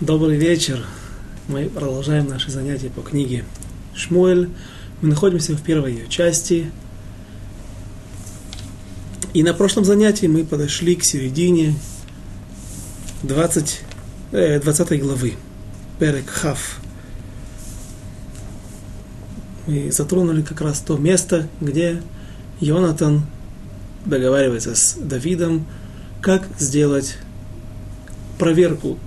Добрый вечер. Мы продолжаем наши занятия по книге Шмуэль. Мы находимся в первой ее части. И на прошлом занятии мы подошли к середине 20, э, 20 главы. Перек Хав. Мы затронули как раз то место, где Йонатан договаривается с Давидом, как сделать проверку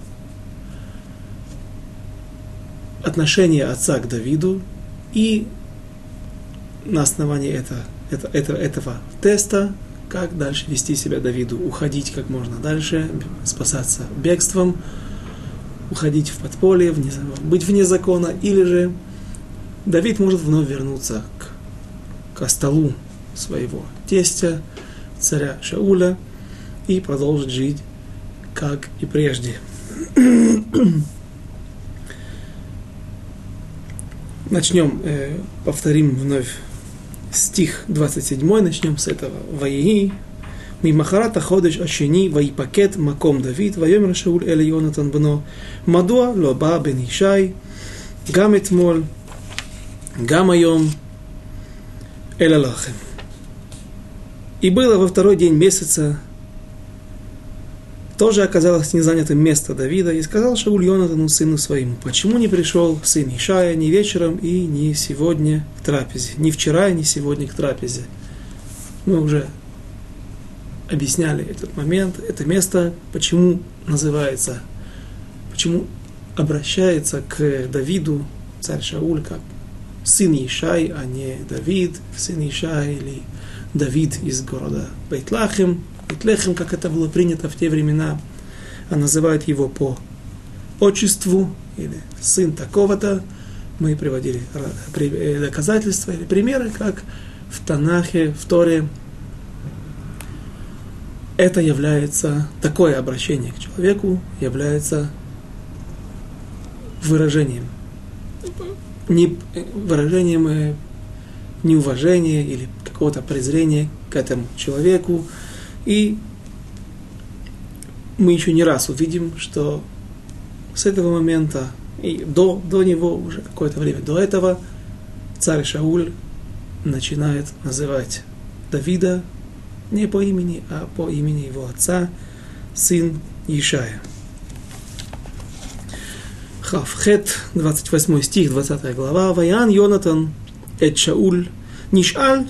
отношение отца к Давиду и на основании это, это, это, этого теста, как дальше вести себя Давиду, уходить как можно дальше, спасаться бегством, уходить в подполье, вне, быть вне закона, или же Давид может вновь вернуться к, к столу своего тестя, царя Шауля, и продолжить жить, как и прежде. Начнем, э, повторим вновь стих 27, начнем с этого. Ваеги, Мимахарата ходыш ашени, ваипакет маком Давид, вайомер Шауль эле Йонатан бно, мадуа лоба бен Ишай, гам этмоль, гам айом, эле лахем. И было во второй день месяца, тоже оказалось не занятым место Давида, и сказал Шауль Йонатану, сыну своему, почему не пришел сын Ишая ни вечером и ни сегодня к трапезе, ни вчера, ни сегодня к трапезе. Мы уже объясняли этот момент, это место, почему называется, почему обращается к Давиду царь Шауль как сын Ишай, а не Давид, сын Ишай или Давид из города Бейтлахим, Бетлехем, как это было принято в те времена, а называют его по отчеству, или сын такого-то. Мы приводили э, доказательства или примеры, как в Танахе, в Торе. Это является, такое обращение к человеку является выражением, не, выражением э, неуважения или какого-то презрения к этому человеку, и мы еще не раз увидим, что с этого момента и до, до него уже какое-то время до этого царь Шауль начинает называть Давида не по имени, а по имени его отца, сын Ишая. Хавхет, 28 стих, 20 глава. Ваян Йонатан эт Шауль нишаль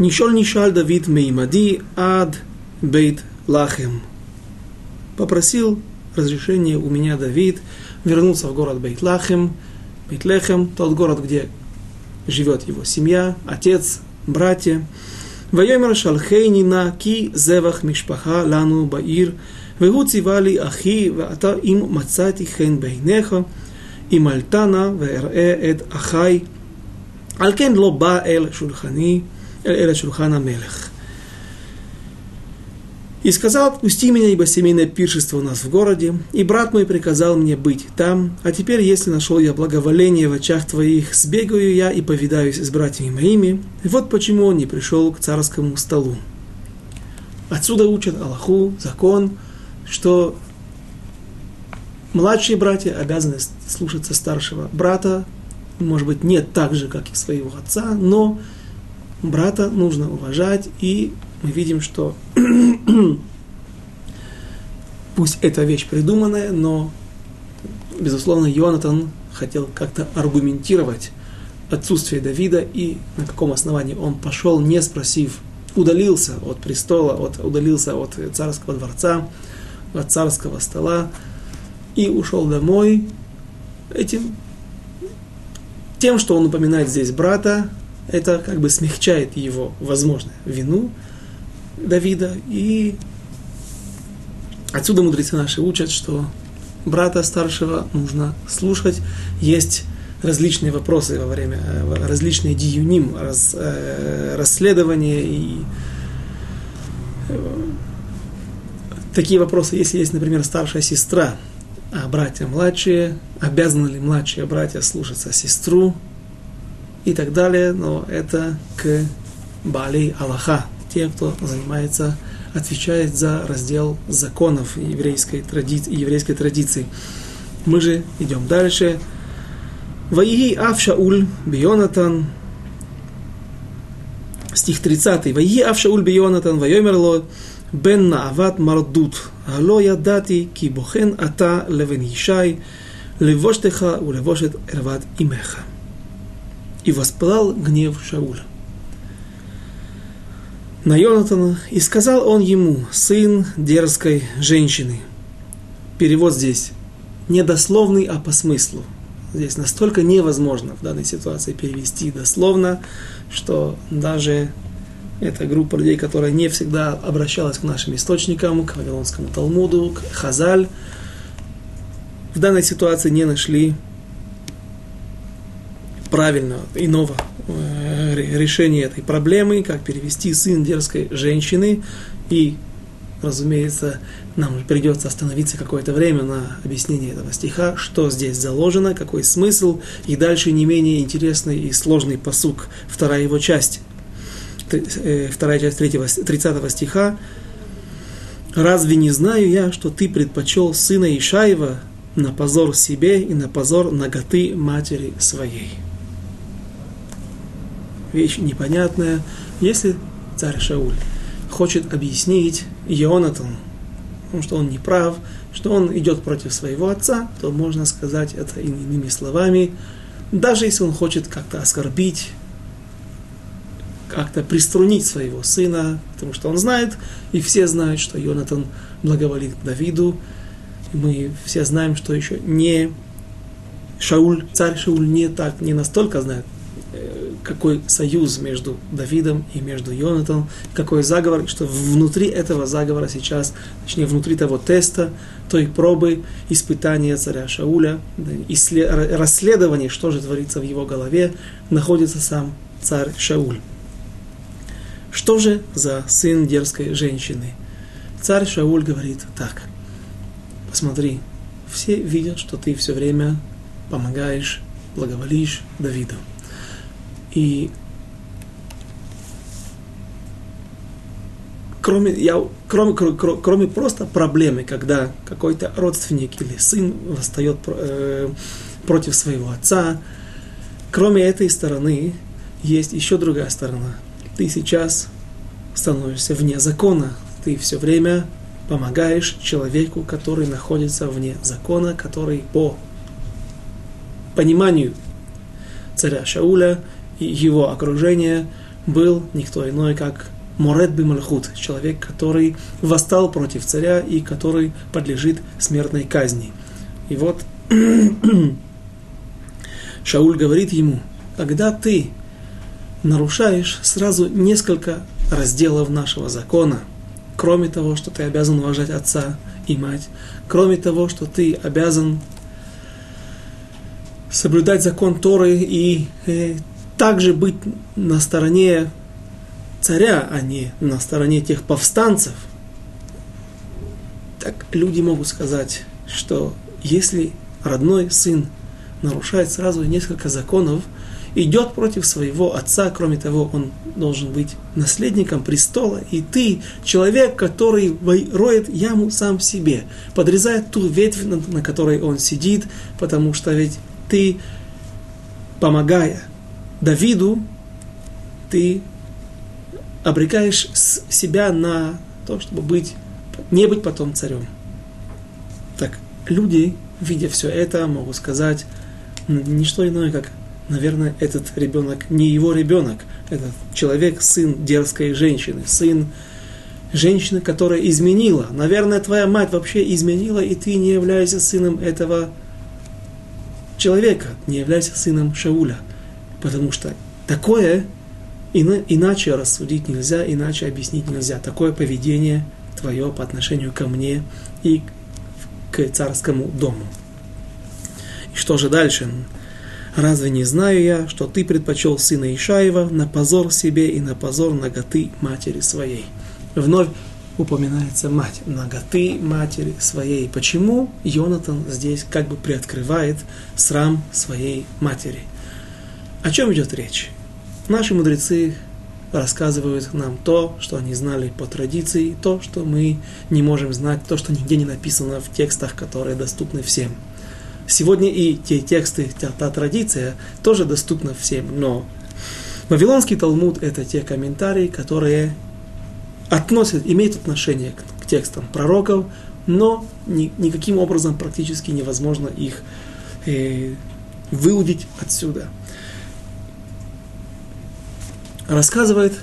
Нишоль нишаль Давид меймади ад бейт лахем. Попросил разрешения у меня Давид вернуться в город Бейт Лахем, Бейт Лехем, тот город, где живет его семья, отец, братья. ויאמר שלחני נא כי זבח משפחה לנו בעיר, והוא ציווה לי אחי, ואתה אם מצאתי חן בעיניך, אם עלתה נא ואראה את אחי, על כן לא בא אל שולחני, Эля Шурхана Мелех. И сказал, отпусти меня, ибо семейное пиршество у нас в городе, и брат мой приказал мне быть там, а теперь, если нашел я благоволение в очах твоих, сбегаю я и повидаюсь с братьями моими, и вот почему он не пришел к царскому столу. Отсюда учат Аллаху, закон, что младшие братья обязаны слушаться старшего брата, может быть, не так же, как и своего отца, но брата нужно уважать, и мы видим, что пусть эта вещь придуманная, но, безусловно, Йонатан хотел как-то аргументировать отсутствие Давида и на каком основании он пошел, не спросив, удалился от престола, от, удалился от царского дворца, от царского стола и ушел домой. Этим тем, что он упоминает здесь брата, это как бы смягчает его, возможно, вину Давида. И отсюда мудрецы наши учат, что брата старшего нужно слушать. Есть различные вопросы во время, различные диюним, раз, э, расследования и э, такие вопросы, если есть, например, старшая сестра, а братья младшие, обязаны ли младшие братья слушаться сестру, и так далее, но это к Бали Аллаха, те, кто занимается отвечает за раздел законов еврейской, тради... еврейской традиции. Мы же идем дальше. Ваиги Ав Шауль Бионатан, стих 30. Ваиги Ав Шауль Бионатан, Вайомерло, Бен Наават Мардут, Ало Ядати, Кибохен Ата Левен Ишай, Левоштеха Улевошет Эрват Имеха. И воспылал гнев Шауля на Йонатана, и сказал он ему, сын дерзкой женщины. Перевод здесь не дословный, а по смыслу. Здесь настолько невозможно в данной ситуации перевести дословно, что даже эта группа людей, которая не всегда обращалась к нашим источникам, к Вавилонскому Талмуду, к Хазаль, в данной ситуации не нашли правильного, иного э, решения этой проблемы, как перевести сын дерзкой женщины. И, разумеется, нам придется остановиться какое-то время на объяснении этого стиха, что здесь заложено, какой смысл, и дальше не менее интересный и сложный посук, вторая его часть, э, вторая часть третьего, 30 стиха. «Разве не знаю я, что ты предпочел сына Ишаева на позор себе и на позор ноготы матери своей?» Вещь непонятная. Если царь Шауль хочет объяснить Ионатану, что он не прав, что он идет против своего отца, то можно сказать это иными словами. Даже если он хочет как-то оскорбить, как-то приструнить своего сына, потому что он знает, и все знают, что Йонатан благоволит Давиду. Мы все знаем, что еще не Шауль, царь Шауль не так, не настолько знает какой союз между Давидом и между Йонатаном, какой заговор, что внутри этого заговора сейчас, точнее внутри того теста, той пробы, испытания царя Шауля, расследования, что же творится в его голове, находится сам царь Шауль. Что же за сын дерзкой женщины? Царь Шауль говорит так, посмотри, все видят, что ты все время помогаешь, благоволишь Давиду. И кроме, я, кроме, кроме, кроме просто проблемы, когда какой-то родственник или сын восстает э, против своего отца, кроме этой стороны есть еще другая сторона. Ты сейчас становишься вне закона. Ты все время помогаешь человеку, который находится вне закона, который по пониманию царя Шауля его окружение был никто иной, как Морет Бимальхут, человек, который восстал против царя и который подлежит смертной казни. И вот Шауль говорит ему, когда ты нарушаешь сразу несколько разделов нашего закона, кроме того, что ты обязан уважать отца и мать, кроме того, что ты обязан соблюдать закон Торы и э, также быть на стороне царя, а не на стороне тех повстанцев, так люди могут сказать, что если родной сын нарушает сразу несколько законов, идет против своего отца, кроме того, он должен быть наследником престола, и ты, человек, который роет яму сам себе, подрезает ту ветвь, на которой он сидит, потому что ведь ты, помогая Давиду ты обрекаешь себя на то, чтобы быть, не быть потом царем. Так, люди, видя все это, могут сказать, не что иное, как, наверное, этот ребенок не его ребенок, этот человек, сын дерзкой женщины, сын женщины, которая изменила. Наверное, твоя мать вообще изменила, и ты не являешься сыном этого человека, не являешься сыном Шауля – Потому что такое иначе рассудить нельзя, иначе объяснить нельзя. Такое поведение твое по отношению ко мне и к царскому дому. И что же дальше? Разве не знаю я, что ты предпочел сына Ишаева на позор себе и на позор ноготы матери своей? Вновь упоминается мать, ноготы матери своей. Почему Йонатан здесь как бы приоткрывает срам своей матери? О чем идет речь? Наши мудрецы рассказывают нам то, что они знали по традиции, то, что мы не можем знать, то, что нигде не написано в текстах, которые доступны всем. Сегодня и те тексты, та, та традиция тоже доступна всем, но Вавилонский Талмуд – это те комментарии, которые относят, имеют отношение к, к текстам пророков, но ни, никаким образом практически невозможно их э, выудить отсюда. Рассказывает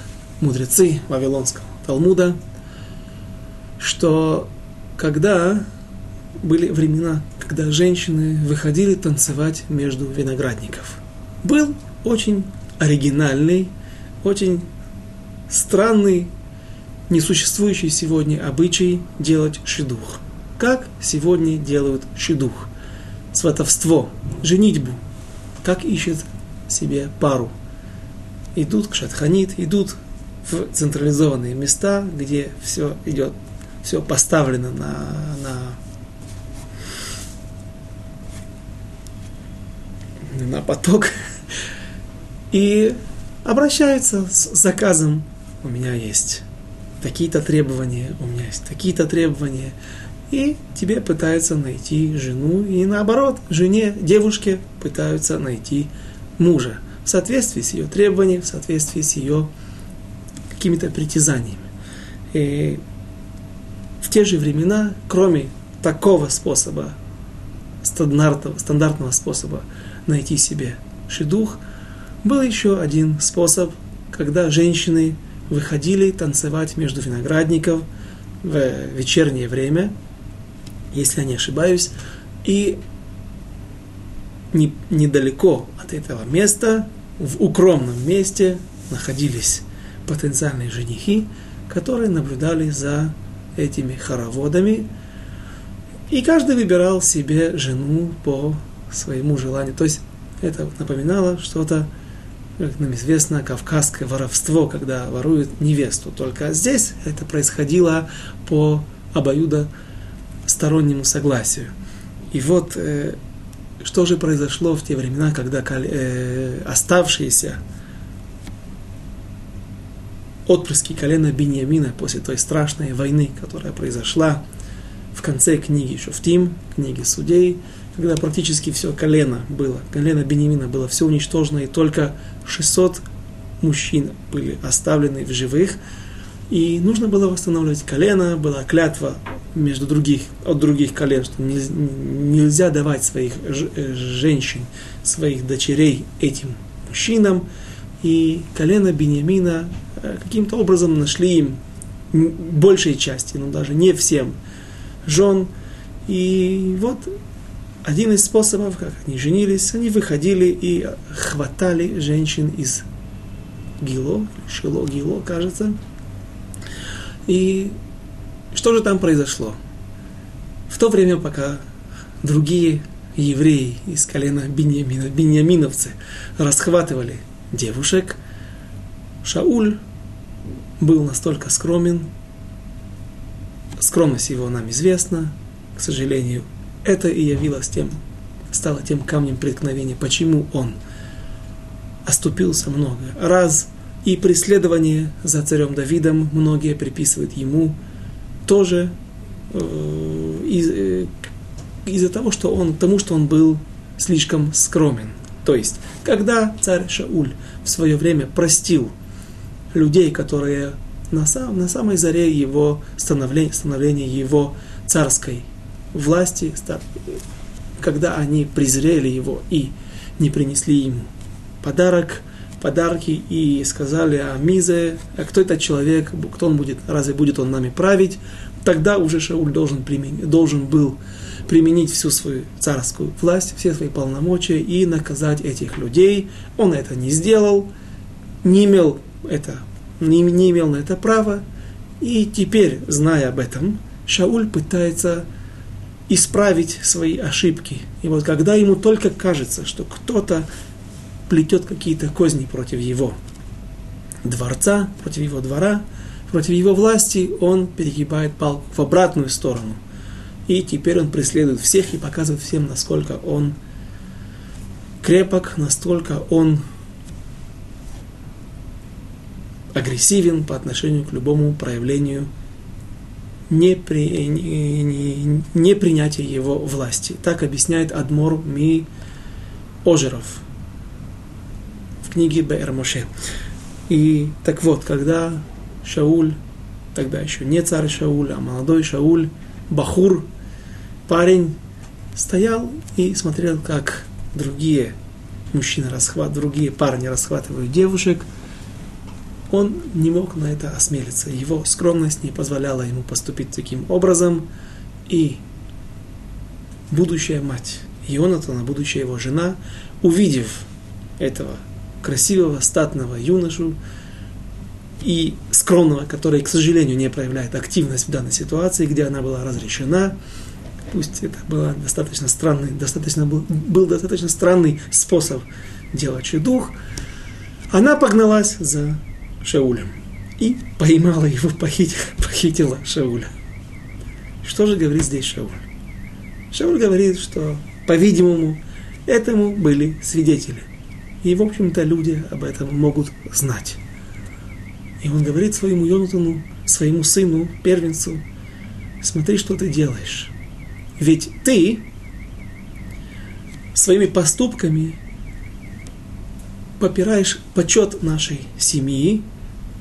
мудрецы Вавилонского Талмуда, что когда были времена, когда женщины выходили танцевать между виноградников, был очень оригинальный, очень странный, несуществующий сегодня обычай делать шедух. Как сегодня делают шедух? Сватовство, женитьбу. Как ищет себе пару. Идут к шатханит, идут в централизованные места, где все идет, все поставлено на, на, на поток, и обращаются с заказом. У меня есть такие-то требования, у меня есть такие-то требования. И тебе пытаются найти жену, и наоборот, жене, девушке пытаются найти мужа в соответствии с ее требованиями, в соответствии с ее какими-то притязаниями. И в те же времена, кроме такого способа, стандартного, стандартного способа найти себе шедух, был еще один способ, когда женщины выходили танцевать между виноградников в вечернее время, если я не ошибаюсь, и не, недалеко от этого места, в укромном месте, находились потенциальные женихи, которые наблюдали за этими хороводами, и каждый выбирал себе жену по своему желанию. То есть это напоминало что-то как нам известно, кавказское воровство, когда воруют невесту. Только здесь это происходило по обоюдо стороннему согласию. И вот э, что же произошло в те времена, когда э, оставшиеся отпрыски колена Беньямина после той страшной войны, которая произошла в конце книги Шуфтим, книги судей, когда практически все колено было, колено Бенемина было все уничтожено, и только 600 мужчин были оставлены в живых, и нужно было восстанавливать колено, была клятва между других, от других колен, что нельзя давать своих э, женщин, своих дочерей этим мужчинам. И колено Бениамина э, каким-то образом нашли им большей части, но даже не всем жен. И вот один из способов, как они женились, они выходили и хватали женщин из Гило, Шило Гило, кажется. И что же там произошло? В то время, пока другие евреи из колена Беньямина, беньяминовцы, расхватывали девушек, Шауль был настолько скромен, скромность его нам известна, к сожалению, это и явилось тем, стало тем камнем преткновения, почему он оступился много раз, и преследование за царем Давидом многие приписывают ему тоже э, из, э, из-за того, что он, тому, что он был слишком скромен. То есть, когда царь Шауль в свое время простил людей, которые на, сам, на самой заре его становления, становления его царской власти, когда они презрели его и не принесли ему подарок, подарки и сказали о Мизе, а кто этот человек, кто он будет, разве будет он нами править, тогда уже Шауль должен, применить, должен был применить всю свою царскую власть, все свои полномочия и наказать этих людей. Он это не сделал, не имел, это, не, не имел на это права, и теперь, зная об этом, Шауль пытается исправить свои ошибки. И вот когда ему только кажется, что кто-то плетет какие-то козни против его дворца, против его двора, против его власти, он перегибает палку в обратную сторону. И теперь он преследует всех и показывает всем, насколько он крепок, настолько он агрессивен по отношению к любому проявлению непри, непринятия его власти. Так объясняет Адмор Ми Ожеров в книге Бэр Моше. И так вот, когда Шауль, тогда еще не царь Шауль, а молодой Шауль, Бахур, парень, стоял и смотрел, как другие мужчины расхватывают, другие парни расхватывают девушек, он не мог на это осмелиться. Его скромность не позволяла ему поступить таким образом. И будущая мать Ионатана, будущая его жена, увидев этого красивого, статного юношу и скромного, который, к сожалению, не проявляет активность в данной ситуации, где она была разрешена, пусть это был достаточно странный, достаточно был, был достаточно странный способ делать шедух, она погналась за Шаулем и поймала его, похитила, похитила Шауля. Что же говорит здесь Шауль? Шауль говорит, что, по-видимому, этому были свидетели. И, в общем-то, люди об этом могут знать. И он говорит своему Йонатану, своему сыну, первенцу, смотри, что ты делаешь. Ведь ты своими поступками попираешь почет нашей семьи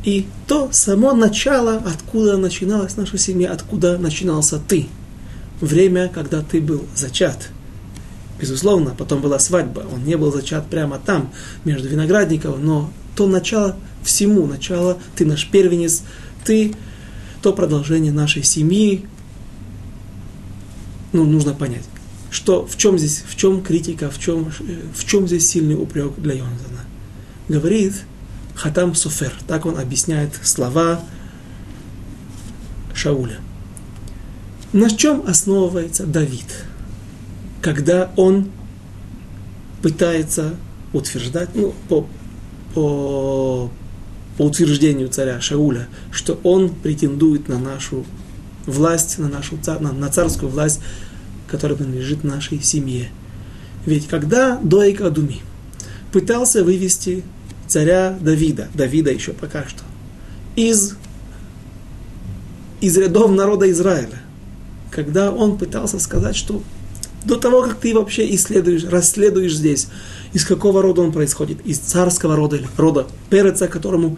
и то само начало, откуда начиналась наша семья, откуда начинался ты. Время, когда ты был зачат. Безусловно, потом была свадьба. Он не был зачат прямо там, между виноградников, но то начало всему, начало, ты наш первенец, ты то продолжение нашей семьи, ну, нужно понять, что, в чем здесь, в чем критика, в чем, в чем здесь сильный упрек для Йонатана. Говорит Хатам Суфер, так он объясняет слова Шауля. На чем основывается Давид, когда он пытается утверждать, ну, по, по, по утверждению царя Шауля, что он претендует на нашу власть, на нашу на, на царскую власть, которая принадлежит нашей семье. Ведь когда Доик Адуми пытался вывести царя Давида, Давида еще пока что, из, из рядов народа Израиля, когда он пытался сказать, что до того, как ты вообще исследуешь, расследуешь здесь, из какого рода он происходит, из царского рода или рода Переца, которому,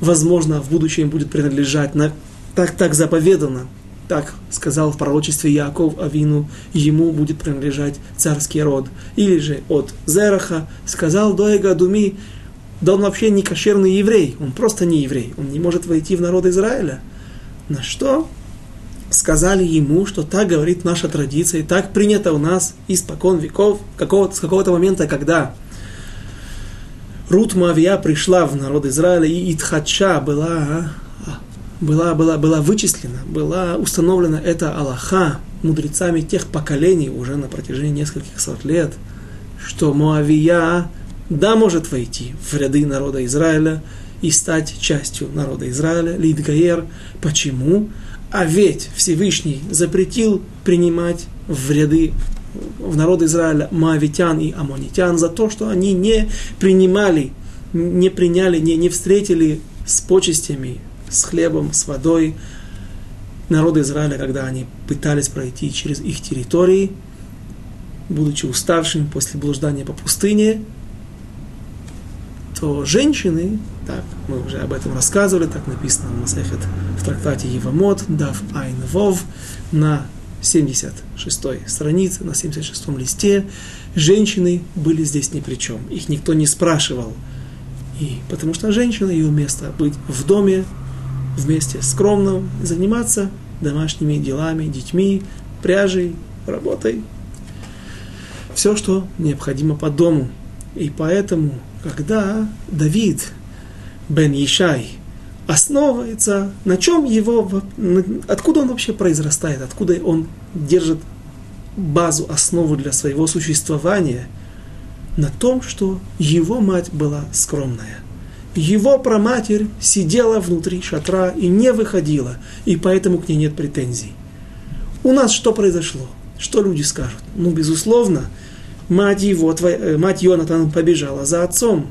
возможно, в будущем будет принадлежать на так, так заповедано, так сказал в пророчестве Яков Авину, ему будет принадлежать царский род. Или же от Зераха сказал Доега Думи, да он вообще не кошерный еврей, он просто не еврей, он не может войти в народ Израиля. На что сказали ему, что так говорит наша традиция, и так принято у нас испокон веков, какого с какого-то момента, когда Рут Мавия пришла в народ Израиля, и Итхача была была, была, была вычислена, была установлена эта Аллаха мудрецами тех поколений уже на протяжении нескольких сот лет, что Моавия, да, может войти в ряды народа Израиля и стать частью народа Израиля, Лидгаер. Почему? А ведь Всевышний запретил принимать в ряды в народ Израиля Моавитян и Амонитян за то, что они не принимали, не приняли, не, не встретили с почестями с хлебом, с водой. Народы Израиля, когда они пытались пройти через их территории, будучи уставшими после блуждания по пустыне, то женщины, так, мы уже об этом рассказывали, так написано в Масехет в трактате Евамот, Дав Айн Вов, на 76-й странице, на 76-м листе, женщины были здесь ни при чем. Их никто не спрашивал. И потому что женщина, ее место быть в доме, вместе скромно заниматься домашними делами, детьми, пряжей, работой. Все, что необходимо по дому. И поэтому, когда Давид бен Ишай основывается, на чем его, откуда он вообще произрастает, откуда он держит базу, основу для своего существования, на том, что его мать была скромная его проматерь сидела внутри шатра и не выходила, и поэтому к ней нет претензий. У нас что произошло? Что люди скажут? Ну, безусловно, мать его, э, мать Йонатана побежала за отцом.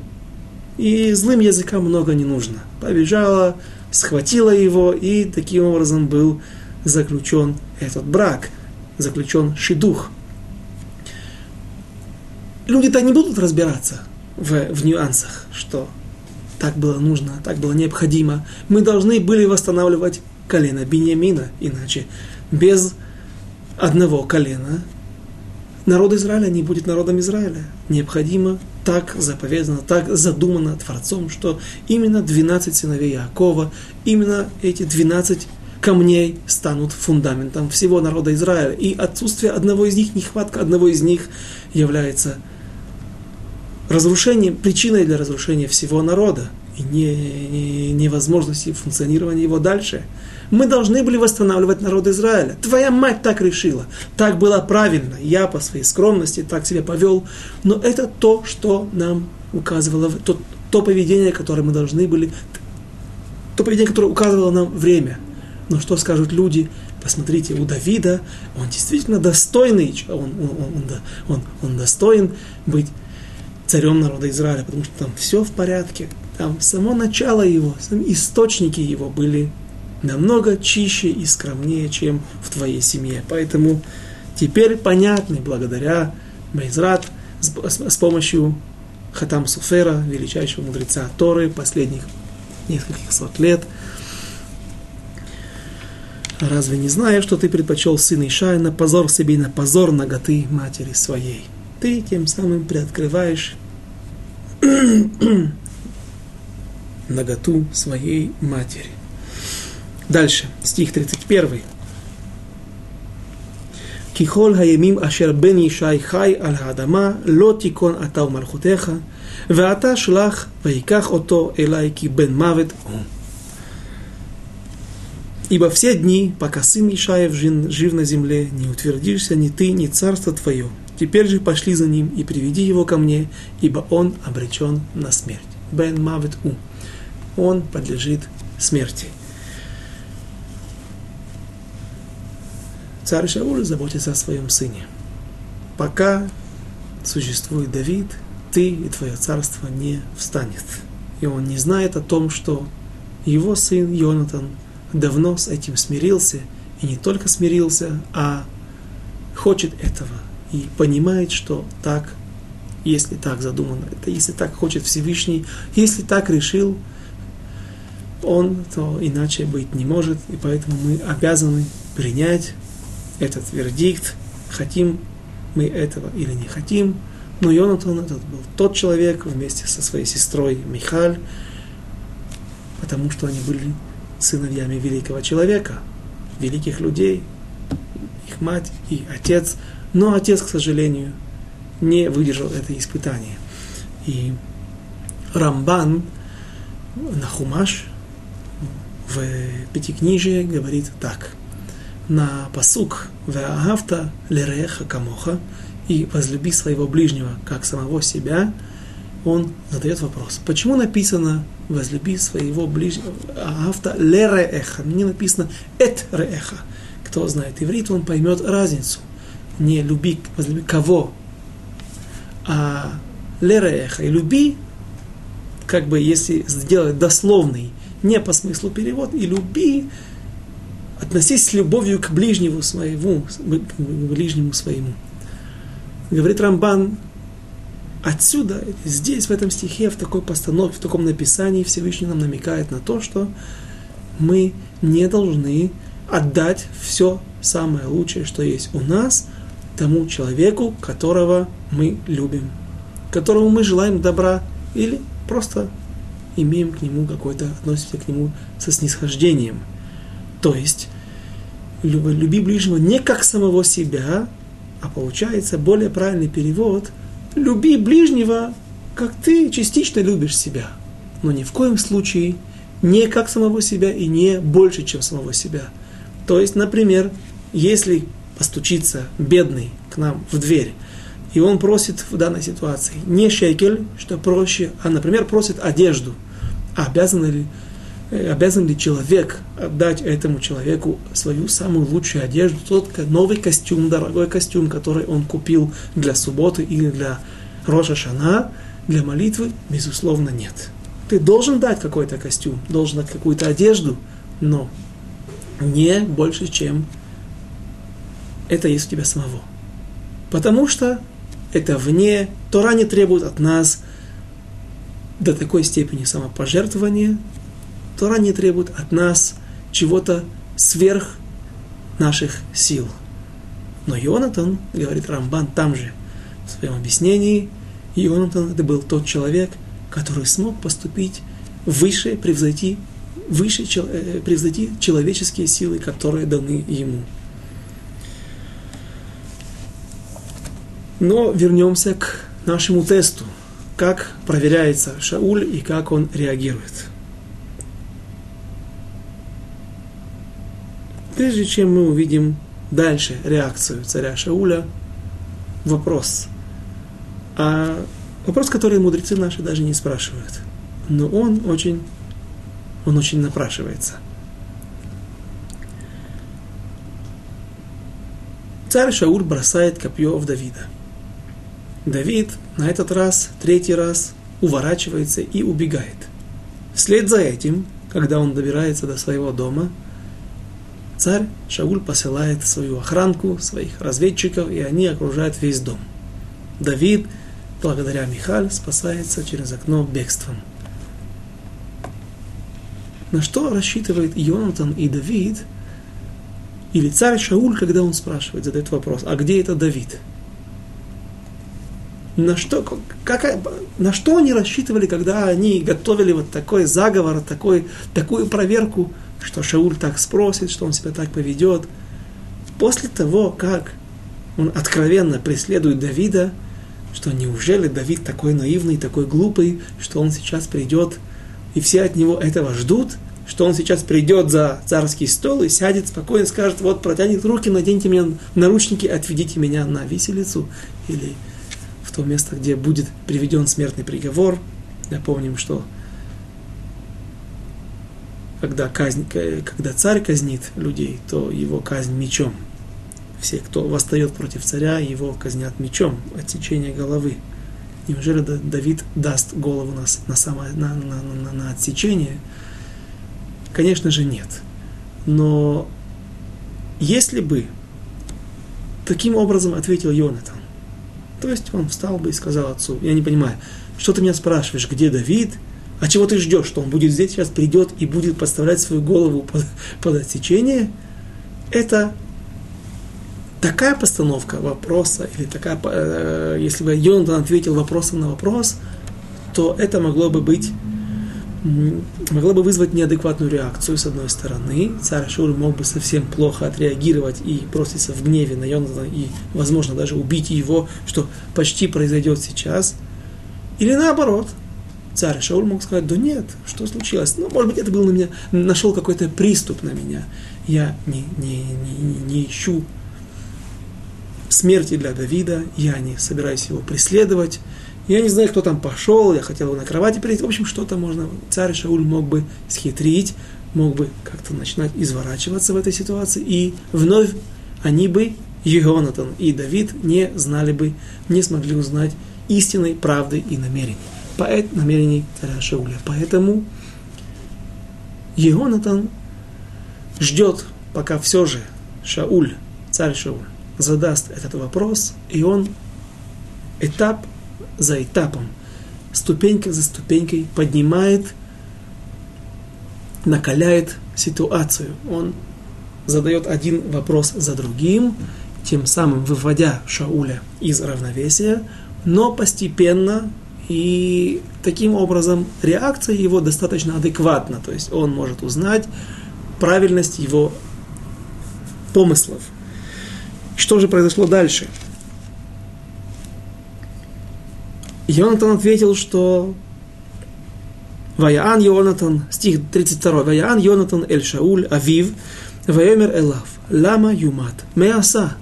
И злым языкам много не нужно. Побежала, схватила его, и таким образом был заключен этот брак, заключен шидух. Люди-то не будут разбираться в, в нюансах, что так было нужно, так было необходимо. Мы должны были восстанавливать колено Бениамина, иначе без одного колена народ Израиля не будет народом Израиля. Необходимо так заповедано, так задумано Творцом, что именно 12 сыновей Якова, именно эти 12 камней станут фундаментом всего народа Израиля. И отсутствие одного из них, нехватка одного из них является разрушением, причиной для разрушения всего народа и не, не, невозможности функционирования его дальше. Мы должны были восстанавливать народ Израиля. Твоя мать так решила. Так было правильно. Я по своей скромности так себя повел. Но это то, что нам указывало, то, то поведение, которое мы должны были, то поведение, которое указывало нам время. Но что скажут люди? Посмотрите, у Давида он действительно достойный, он, он, он, он, он достоин быть царем народа Израиля, потому что там все в порядке. Там само начало его, источники его были намного чище и скромнее, чем в твоей семье. Поэтому теперь понятны благодаря Байзрат с, с, с помощью Хатам Суфера, величайшего мудреца Торы последних нескольких сот лет. Разве не знаешь, что ты предпочел сына Ишая на позор себе и на позор ноготы матери своей? Ты тем самым приоткрываешь наготу своей матери. Дальше, стих 31. ככל הימים אשר בן ישי חי על האדמה, לא תיכון אתה ומלכותך, ואתה שלח ויקח אותו אליי כי бен мавет он. Ибо все дни, пока сын Ишаев жив на земле, не утвердишься ни ты, ни царство твое. Теперь же пошли за ним и приведи его ко мне, ибо он обречен на смерть. Бен мавет у. Он подлежит смерти. Царь Шауль заботится о своем сыне. Пока существует Давид, ты и твое царство не встанет. И он не знает о том, что его сын Йонатан давно с этим смирился, и не только смирился, а хочет этого, и понимает, что так, если так задумано, это если так хочет Всевышний, если так решил он, то иначе быть не может, и поэтому мы обязаны принять этот вердикт, хотим мы этого или не хотим. Но Йонатан этот был тот человек вместе со своей сестрой Михаль, потому что они были сыновьями великого человека, великих людей, их мать и отец. Но отец, к сожалению, не выдержал это испытание. И Рамбан на Хумаш в Пятикнижии говорит так – на посук «Веагавта лереха камоха» и «возлюби своего ближнего, как самого себя», он задает вопрос, почему написано «возлюби своего ближнего» «Агавта лереха», не написано «эт реха». Кто знает иврит, он поймет разницу. Не люби, возлюби кого, а лереха. И люби, как бы если сделать дословный, не по смыслу перевод, и люби относись с любовью к ближнему своему, к ближнему своему. Говорит Рамбан, отсюда, здесь, в этом стихе, в такой постановке, в таком написании Всевышний нам намекает на то, что мы не должны отдать все самое лучшее, что есть у нас, тому человеку, которого мы любим, которому мы желаем добра или просто имеем к нему какое-то, относимся к нему со снисхождением. То есть люби ближнего не как самого себя, а получается более правильный перевод люби ближнего, как ты частично любишь себя, но ни в коем случае не как самого себя и не больше, чем самого себя. То есть, например, если постучится бедный к нам в дверь, и он просит в данной ситуации не шекель, что проще, а, например, просит одежду, а обязаны ли обязан ли человек отдать этому человеку свою самую лучшую одежду, тот новый костюм, дорогой костюм, который он купил для субботы или для Роша Шана, для молитвы, безусловно, нет. Ты должен дать какой-то костюм, должен дать какую-то одежду, но не больше, чем это есть у тебя самого. Потому что это вне, Тора не требует от нас до такой степени самопожертвования, Тора не требует от нас чего-то сверх наших сил. Но Йонатан, говорит Рамбан там же, в своем объяснении, Йонатан это был тот человек, который смог поступить выше, превзойти, выше, э, превзойти человеческие силы, которые даны ему. Но вернемся к нашему тесту. Как проверяется Шауль и как он реагирует. Прежде чем мы увидим дальше реакцию царя Шауля, вопрос. А вопрос, который мудрецы наши даже не спрашивают. Но он очень, он очень напрашивается. Царь Шауль бросает копье в Давида. Давид на этот раз, третий раз, уворачивается и убегает. Вслед за этим, когда он добирается до своего дома – царь Шауль посылает свою охранку, своих разведчиков, и они окружают весь дом. Давид, благодаря Михаль, спасается через окно бегством. На что рассчитывает Йонатан и Давид, или царь Шауль, когда он спрашивает, задает вопрос, а где это Давид? На что, как, на что они рассчитывали, когда они готовили вот такой заговор, такой, такую проверку – что Шауль так спросит, что он себя так поведет. После того, как он откровенно преследует Давида, что неужели Давид такой наивный, такой глупый, что он сейчас придет, и все от него этого ждут, что он сейчас придет за царский стол и сядет спокойно, скажет, вот протянет руки, наденьте меня наручники, отведите меня на виселицу или в то место, где будет приведен смертный приговор. Напомним, что когда, казнь, когда царь казнит людей, то его казнь мечом. Все, кто восстает против царя, его казнят мечом, отсечение головы. Неужели Давид даст голову на, на, самое, на, на, на, на отсечение? Конечно же нет. Но если бы таким образом ответил Йонатан, то есть он встал бы и сказал отцу, я не понимаю, что ты меня спрашиваешь, где Давид, а чего ты ждешь, что он будет здесь, сейчас придет и будет подставлять свою голову под, под отсечение? Это такая постановка вопроса, или такая, э, если бы Йонатан ответил вопросом на вопрос, то это могло бы быть, могло бы вызвать неадекватную реакцию, с одной стороны. Царь Шур мог бы совсем плохо отреагировать и броситься в гневе на Йонатана, и, возможно, даже убить его, что почти произойдет сейчас. Или наоборот – царь Шауль мог сказать, да нет, что случилось? Ну, может быть, это был на меня, нашел какой-то приступ на меня. Я не, не, не, не ищу смерти для Давида, я не собираюсь его преследовать. Я не знаю, кто там пошел, я хотел его на кровати перейти. В общем, что-то можно. Царь Шауль мог бы схитрить, мог бы как-то начинать изворачиваться в этой ситуации, и вновь они бы, Егонатан и Давид, не знали бы, не смогли узнать истинной правды и намерений поэт намерений царя Шауля. Поэтому Егонатан ждет, пока все же Шауль, царь Шауль, задаст этот вопрос, и он этап за этапом, ступенька за ступенькой поднимает, накаляет ситуацию. Он задает один вопрос за другим, тем самым выводя Шауля из равновесия, но постепенно и таким образом реакция его достаточно адекватна, то есть он может узнать правильность его помыслов. Что же произошло дальше? Йонатан ответил, что Ваяан Йонатан, стих 32, Ваяан Йонатан Эль Шауль Авив, Ваемер Элав, Лама Юмат, Меаса.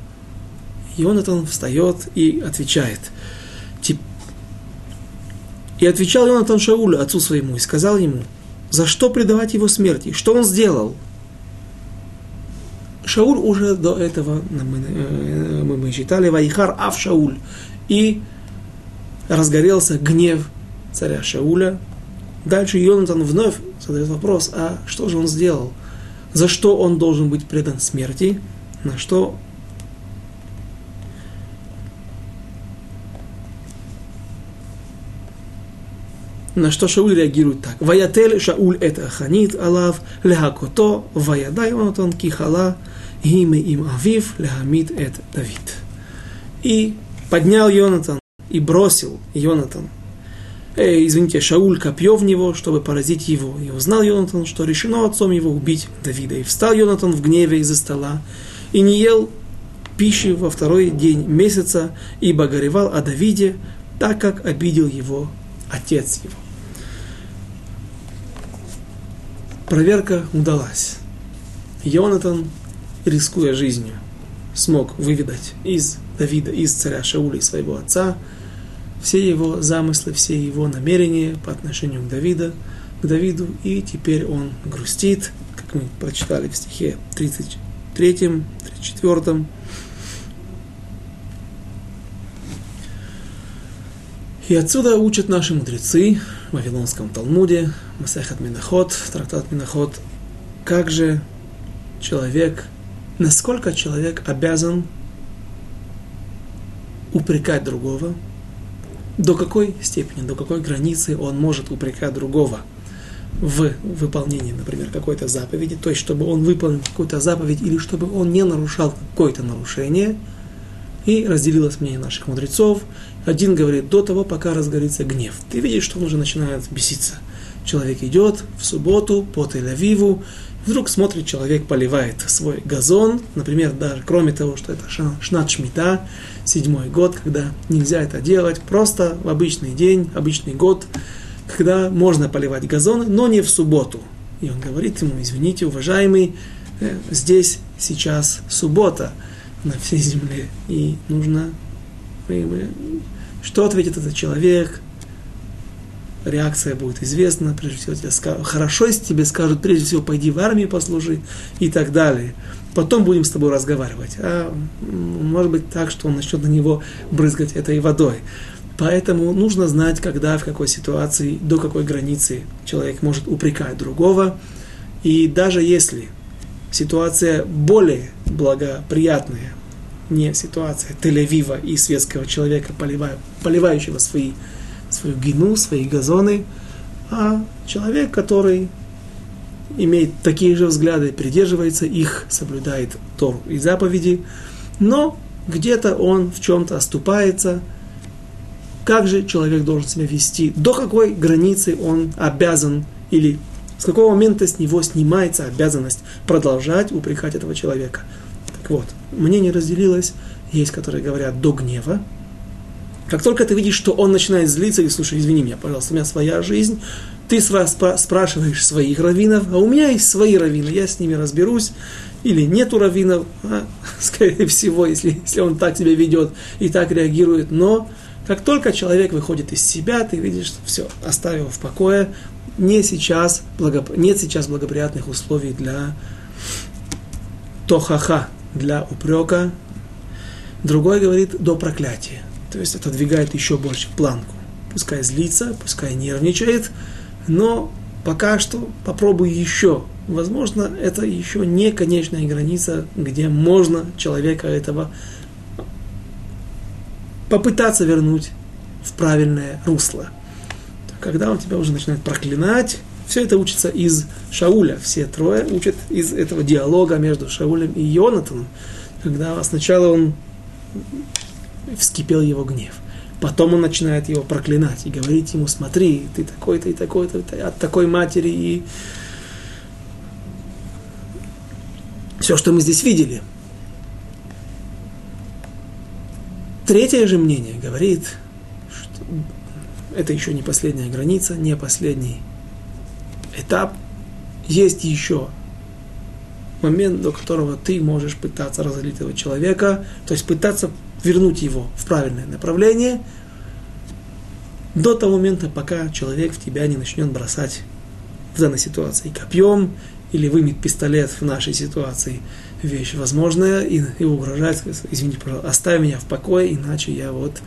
Йонатан встает и отвечает – и отвечал Йонатан Шаулю, отцу своему, и сказал ему, за что предавать его смерти? Что он сделал? Шауль уже до этого, мы, э, мы, мы читали, Вайхар Ав Шауль. И разгорелся гнев царя Шауля. Дальше Йонатан вновь задает вопрос, а что же он сделал? За что он должен быть предан смерти? На что На что Шауль реагирует так. Ваятель Шауль это ханит алав лехакото ваядай он кихала гиме им авив лехамид это Давид. И поднял Йонатан и бросил Йонатан э, извините, Шауль копье в него, чтобы поразить его. И узнал Йонатан, что решено отцом его убить Давида. И встал Йонатан в гневе из-за стола и не ел пищи во второй день месяца, ибо горевал о Давиде, так как обидел его отец его. Проверка удалась. Йонатан, рискуя жизнью, смог выведать из Давида, из царя Шауля, своего отца, все его замыслы, все его намерения по отношению к Давиду, к Давиду, и теперь он грустит, как мы прочитали в стихе 33, 34. И отсюда учат наши мудрецы в Вавилонском Талмуде, Масехат Миноход, трактат Миноход, как же человек, насколько человек обязан упрекать другого, до какой степени, до какой границы он может упрекать другого в выполнении, например, какой-то заповеди, то есть чтобы он выполнил какую-то заповедь или чтобы он не нарушал какое-то нарушение. И разделилось мнение наших мудрецов. Один говорит до того, пока разгорится гнев. Ты видишь, что он уже начинает беситься – Человек идет в субботу по Тель-Авиву, вдруг смотрит, человек поливает свой газон, например, даже кроме того, что это шнат шмита, седьмой год, когда нельзя это делать, просто в обычный день, обычный год, когда можно поливать газоны, но не в субботу. И он говорит ему, извините, уважаемый, э, здесь сейчас суббота на всей земле, и нужно... Что ответит этот человек? реакция будет известна, прежде всего тебе скажут, хорошо, если тебе скажут, прежде всего, пойди в армию послужи и так далее. Потом будем с тобой разговаривать. А может быть так, что он начнет на него брызгать этой водой. Поэтому нужно знать, когда, в какой ситуации, до какой границы человек может упрекать другого. И даже если ситуация более благоприятная, не ситуация Тель-Авива и светского человека, поливающего свои свою гину, свои газоны, а человек, который имеет такие же взгляды, придерживается их, соблюдает Тору и заповеди, но где-то он в чем-то оступается, как же человек должен себя вести, до какой границы он обязан? Или с какого момента с него снимается обязанность продолжать упрекать этого человека. Вот, мнение разделилось, есть, которые говорят до гнева, как только ты видишь, что он начинает злиться, и слушай, извини меня, пожалуйста, у меня своя жизнь, ты спрашиваешь своих раввинов, а у меня есть свои раввины, я с ними разберусь, или нету раввинов, а, скорее всего, если, если он так себя ведет и так реагирует, но как только человек выходит из себя, ты видишь, все, оставь его в покое, не сейчас, благоп... нет сейчас благоприятных условий для тохаха, для упрека. Другой говорит до проклятия. То есть отодвигает еще больше планку. Пускай злится, пускай нервничает, но пока что попробуй еще. Возможно, это еще не конечная граница, где можно человека этого попытаться вернуть в правильное русло. Когда он тебя уже начинает проклинать, все это учится из Шауля. Все трое учат из этого диалога между Шаулем и Йонатаном. Когда сначала он вскипел его гнев. Потом он начинает его проклинать и говорить ему, смотри, ты такой-то и такой-то, от такой матери, и все, что мы здесь видели. Третье же мнение говорит, что это еще не последняя граница, не последний этап. Есть еще момент, до которого ты можешь пытаться разозлить этого человека, то есть пытаться вернуть его в правильное направление до того момента, пока человек в тебя не начнет бросать в данной ситуации копьем или вымет пистолет в нашей ситуации вещь возможная и, и угрожает, извините, пожалуйста, оставь меня в покое, иначе я вот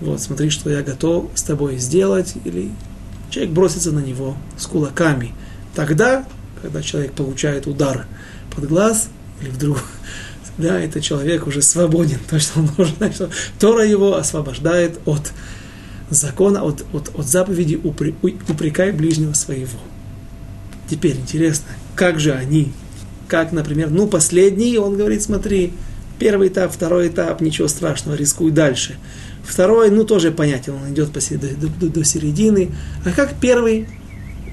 вот смотри, что я готов с тобой сделать, или человек бросится на него с кулаками. Тогда, когда человек получает удар под глаз или вдруг, да, этот человек уже свободен, то, что он должен что Тора его освобождает от закона, от, от, от заповеди упре, упрекай ближнего своего. Теперь интересно, как же они, как, например, ну, последний, он говорит, смотри, первый этап, второй этап, ничего страшного, рискуй дальше. Второй, ну, тоже понятен, он идет до, до, до середины. А как первый,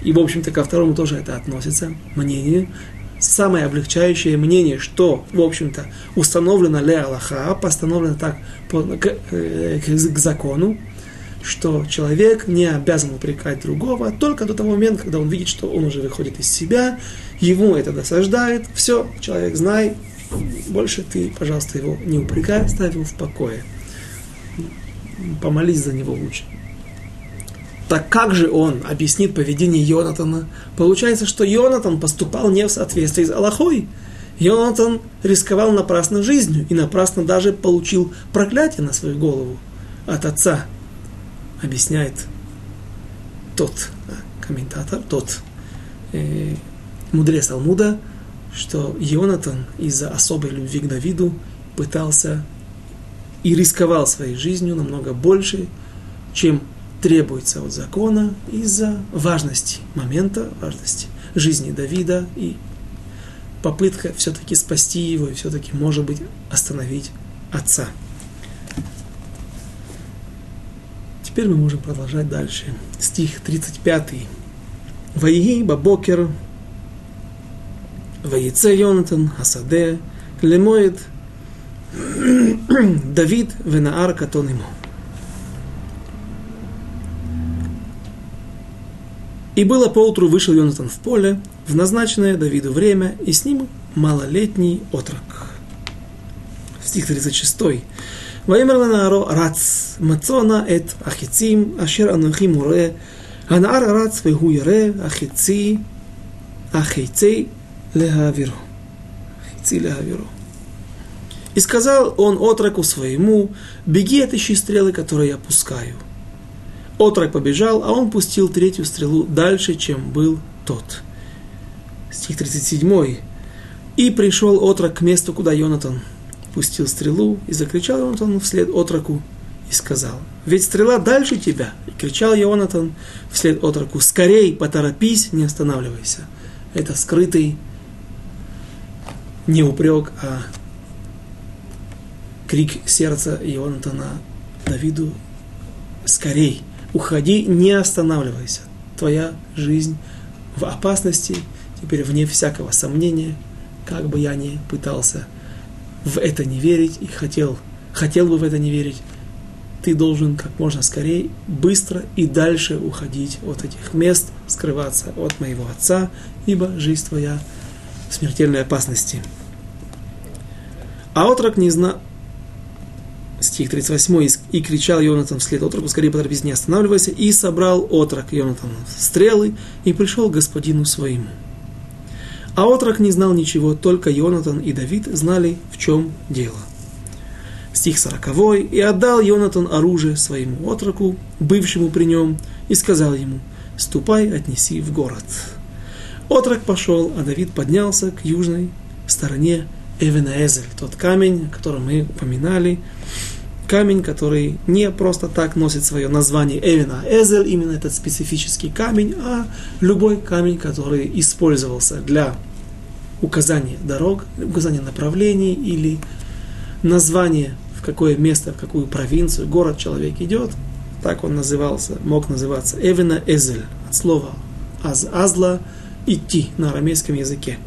и, в общем-то, ко второму тоже это относится, мнение, самое облегчающее мнение, что, в общем-то, установлено ле Аллаха, постановлено так по, к, э, к, к закону, что человек не обязан упрекать другого только до того момента, когда он видит, что он уже выходит из себя, ему это досаждает, все, человек, знай, больше ты, пожалуйста, его не упрекай, ставь его в покое. Помолись за него лучше. Так как же он объяснит поведение Йонатана? Получается, что Йонатан поступал не в соответствии с Аллахой. Йонатан рисковал напрасно жизнью и напрасно даже получил проклятие на свою голову от отца. Объясняет тот комментатор, тот э, мудрец Алмуда, что Йонатан из-за особой любви к Давиду пытался и рисковал своей жизнью намного больше, чем требуется от закона из-за важности момента, важности жизни Давида и попытка все-таки спасти его и все-таки, может быть, остановить отца. Теперь мы можем продолжать дальше. Стих 35. Ваиги бабокер Ваице Йонатан, Асаде, Лемоид, Давид, Венаар, Катон ему. И было поутру вышел Йонатан в поле, в назначенное Давиду время, и с ним малолетний отрок. Стих 36. Ваимер Венааро Рац, Мацона эт Ахицим, Ашер Анахим Уре, Анаар Рац, Вегу Ере, Ахици, Ахицей, легавиру, Идти лехавиру. И сказал он отроку своему, беги, от отыщи стрелы, которые я пускаю. Отрок побежал, а он пустил третью стрелу дальше, чем был тот. Стих 37. И пришел отрок к месту, куда Йонатан пустил стрелу, и закричал Йонатан вслед отроку, и сказал, «Ведь стрела дальше тебя!» И кричал Йонатан вслед отроку, «Скорей, поторопись, не останавливайся!» Это скрытый не упрек, а крик сердца Ионатана Давиду «Скорей, уходи, не останавливайся, твоя жизнь в опасности, теперь вне всякого сомнения, как бы я ни пытался в это не верить и хотел, хотел бы в это не верить, ты должен как можно скорее, быстро и дальше уходить от этих мест, скрываться от моего отца, ибо жизнь твоя смертельной опасности. А отрок не знал, стих 38, и кричал Йонатан вслед отроку, скорее поторопись, не останавливайся, и собрал отрок Йонатана стрелы, и пришел к господину своему. А отрок не знал ничего, только Йонатан и Давид знали, в чем дело. Стих 40. «И отдал Йонатан оружие своему отроку, бывшему при нем, и сказал ему, ступай, отнеси в город. Отрок пошел, а Давид поднялся к южной стороне Эвенаэзель, тот камень, который мы упоминали, камень, который не просто так носит свое название Эвена Эзель, именно этот специфический камень, а любой камень, который использовался для указания дорог, указания направлений или названия, в какое место, в какую провинцию, город человек идет, так он назывался, мог называться Эвена Эзель, от слова аз, азла, идти на арамейском языке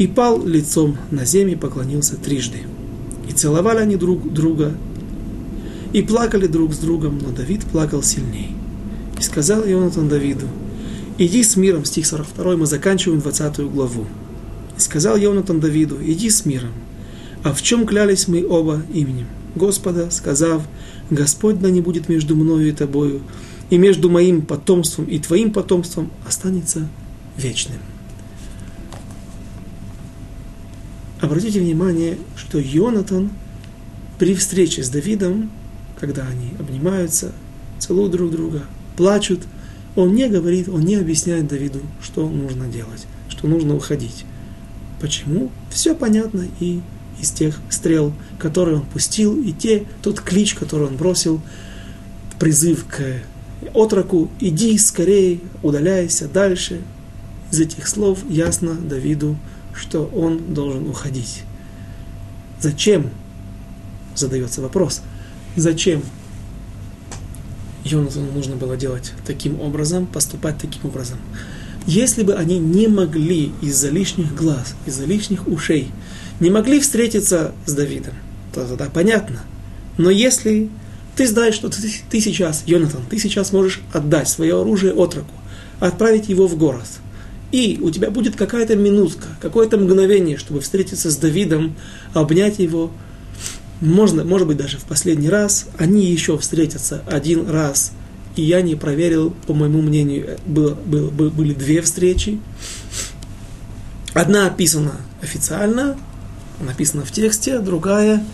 и пал лицом на землю и поклонился трижды. И целовали они друг друга, и плакали друг с другом, но Давид плакал сильней. И сказал Ионатан Давиду, иди с миром, стих 42, мы заканчиваем 20 главу. И сказал Ионатан Давиду, иди с миром. А в чем клялись мы оба именем? Господа, сказав, Господь да не будет между мною и тобою, и между моим потомством и твоим потомством останется вечным. Обратите внимание, что Йонатан при встрече с Давидом когда они обнимаются, целуют друг друга, плачут, он не говорит, он не объясняет Давиду, что нужно делать, что нужно уходить. Почему? Все понятно и из тех стрел, которые он пустил, и те, тот клич, который он бросил, призыв к отроку, иди скорее, удаляйся дальше. Из этих слов ясно Давиду, что он должен уходить. Зачем? Задается вопрос. Зачем Йонатану нужно было делать таким образом, поступать таким образом? Если бы они не могли из-за лишних глаз, из-за лишних ушей, не могли встретиться с Давидом, то тогда понятно. Но если ты знаешь, что ты, ты сейчас, Йонатан, ты сейчас можешь отдать свое оружие отроку, отправить его в город, и у тебя будет какая-то минутка, какое-то мгновение, чтобы встретиться с Давидом, обнять его, можно, может быть, даже в последний раз, они еще встретятся один раз. И я не проверил, по моему мнению, было, было, были две встречи. Одна описана официально, написана в тексте, другая,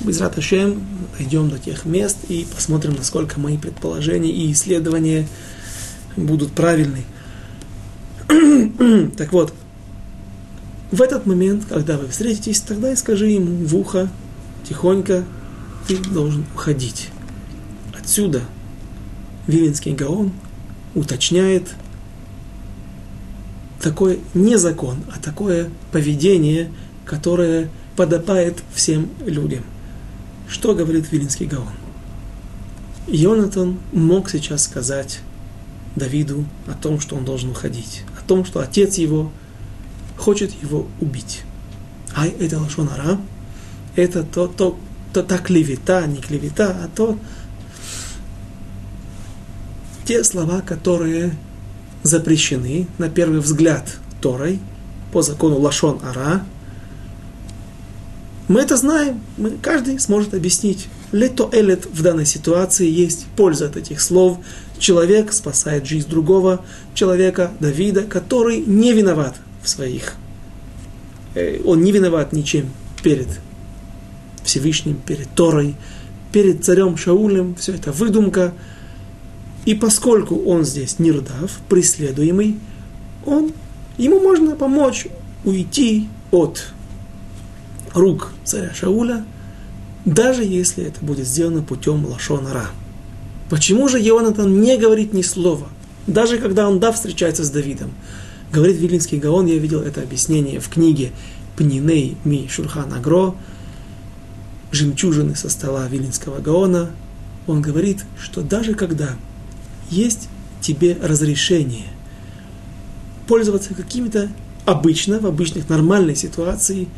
без Раташем, дойдем до тех мест и посмотрим, насколько мои предположения и исследования будут правильны. так вот, в этот момент, когда вы встретитесь, тогда и скажи ему в ухо, тихонько, ты должен уходить. Отсюда Виленский Гаон уточняет такой не закон, а такое поведение, которое подобает всем людям. Что говорит Вилинский Гаон? Йонатан мог сейчас сказать Давиду о том, что он должен уходить, том, что отец его хочет его убить. Ай, это лошонара, это то, то, то, та клевета, не клевета, а то те слова, которые запрещены на первый взгляд Торой по закону Лашон Ара. Мы это знаем, мы, каждый сможет объяснить. Лето элет в данной ситуации есть польза от этих слов. Человек спасает жизнь другого человека, Давида, который не виноват в своих. Э, он не виноват ничем перед Всевышним, перед Торой, перед царем Шаулем, все это выдумка. И поскольку он здесь нирдав, преследуемый, он, ему можно помочь уйти от рук царя Шауля, даже если это будет сделано путем лашонара. Почему же Ионатан не говорит ни слова, даже когда он да встречается с Давидом? Говорит Вилинский Гаон, я видел это объяснение в книге Пниней Ми Шурхан Агро, жемчужины со стола Вилинского Гаона, он говорит, что даже когда есть тебе разрешение пользоваться какими-то обычно, в обычных нормальной ситуации,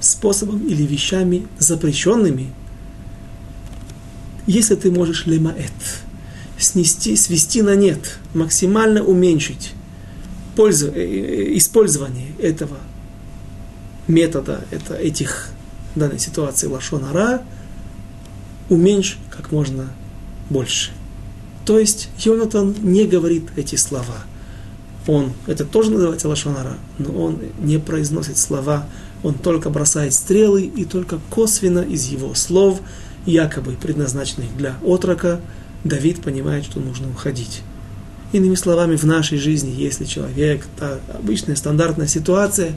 способом или вещами запрещенными, если ты можешь лемаэт, снести, свести на нет, максимально уменьшить пользу, э, э, использование этого метода, это, этих в данной ситуации лашонара, уменьшь как можно больше. То есть Йонатан не говорит эти слова. Он, это тоже называется лашонара, но он не произносит слова, он только бросает стрелы и только косвенно из его слов, якобы предназначенных для отрока, Давид понимает, что нужно уходить. Иными словами, в нашей жизни, если человек, та обычная стандартная ситуация,